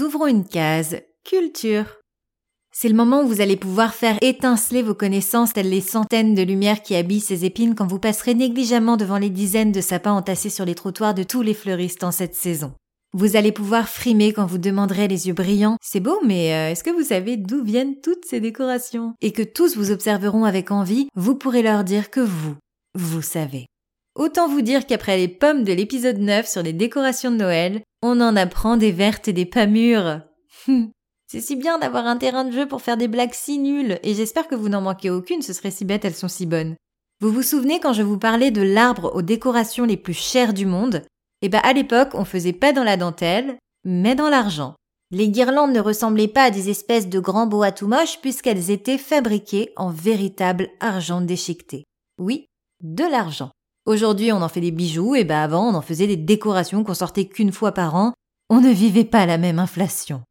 Ouvrons une case culture. C'est le moment où vous allez pouvoir faire étinceler vos connaissances telles les centaines de lumières qui habillent ces épines quand vous passerez négligemment devant les dizaines de sapins entassés sur les trottoirs de tous les fleuristes en cette saison. Vous allez pouvoir frimer quand vous demanderez les yeux brillants C'est beau, mais euh, est-ce que vous savez d'où viennent toutes ces décorations? Et que tous vous observeront avec envie, vous pourrez leur dire que vous, vous savez. Autant vous dire qu'après les pommes de l'épisode 9 sur les décorations de Noël, on en apprend des vertes et des pas mûres. C'est si bien d'avoir un terrain de jeu pour faire des blagues si nulles, et j'espère que vous n'en manquez aucune, ce serait si bête, elles sont si bonnes. Vous vous souvenez quand je vous parlais de l'arbre aux décorations les plus chères du monde? Eh ben à l'époque, on faisait pas dans la dentelle, mais dans l'argent. Les guirlandes ne ressemblaient pas à des espèces de grands bois tout moches puisqu'elles étaient fabriquées en véritable argent déchiqueté. Oui, de l'argent. Aujourd'hui, on en fait des bijoux, et ben avant, on en faisait des décorations qu'on sortait qu'une fois par an. On ne vivait pas la même inflation.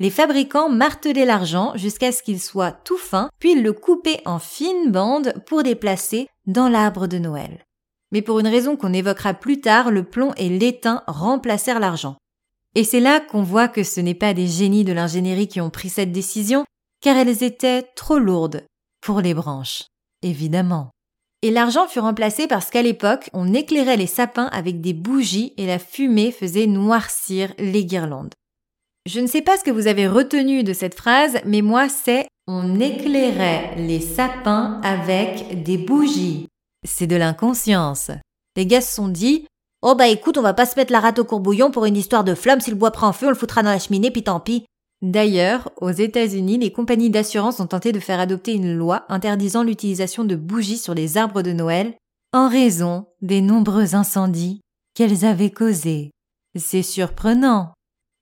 Les fabricants martelaient l'argent jusqu'à ce qu'il soit tout fin, puis le coupaient en fines bandes pour les placer dans l'arbre de Noël. Mais pour une raison qu'on évoquera plus tard, le plomb et l'étain remplacèrent l'argent. Et c'est là qu'on voit que ce n'est pas des génies de l'ingénierie qui ont pris cette décision, car elles étaient trop lourdes pour les branches, évidemment. Et l'argent fut remplacé parce qu'à l'époque, on éclairait les sapins avec des bougies et la fumée faisait noircir les guirlandes. Je ne sais pas ce que vous avez retenu de cette phrase, mais moi c'est on éclairait les sapins avec des bougies. C'est de l'inconscience. Les gars se sont dit Oh bah écoute, on va pas se mettre la rate au courbouillon pour une histoire de flamme, si le bois prend feu, on le foutra dans la cheminée, puis tant pis. D'ailleurs, aux États-Unis, les compagnies d'assurance ont tenté de faire adopter une loi interdisant l'utilisation de bougies sur les arbres de Noël en raison des nombreux incendies qu'elles avaient causés. C'est surprenant.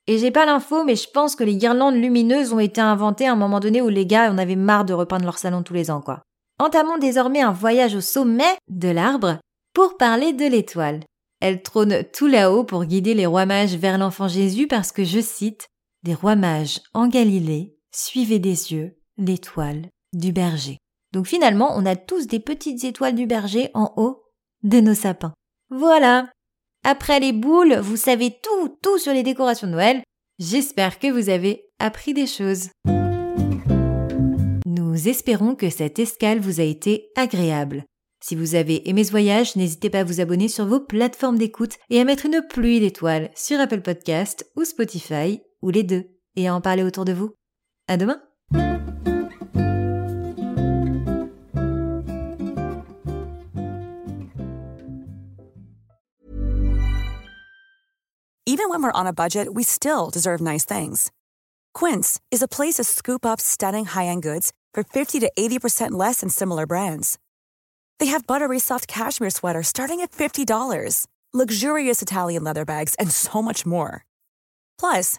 Et j'ai pas l'info, mais je pense que les guirlandes lumineuses ont été inventées à un moment donné où les gars en avaient marre de repeindre leur salon tous les ans, quoi. Entamons désormais un voyage au sommet de l'arbre pour parler de l'étoile. Elle trône tout là-haut pour guider les rois mages vers l'enfant Jésus parce que, je cite, des rois mages en Galilée suivaient des yeux l'étoile du berger. Donc finalement, on a tous des petites étoiles du berger en haut de nos sapins. Voilà, après les boules, vous savez tout, tout sur les décorations de Noël. J'espère que vous avez appris des choses. Nous espérons que cette escale vous a été agréable. Si vous avez aimé ce voyage, n'hésitez pas à vous abonner sur vos plateformes d'écoute et à mettre une pluie d'étoiles sur Apple Podcast ou Spotify, ou les deux, et à en parler autour de vous. À demain! Even when we're on a budget, we still deserve nice things. Quince is a place to scoop up stunning high-end goods for 50 to 80% less than similar brands. They have buttery soft cashmere sweaters starting at $50, luxurious Italian leather bags, and so much more. Plus,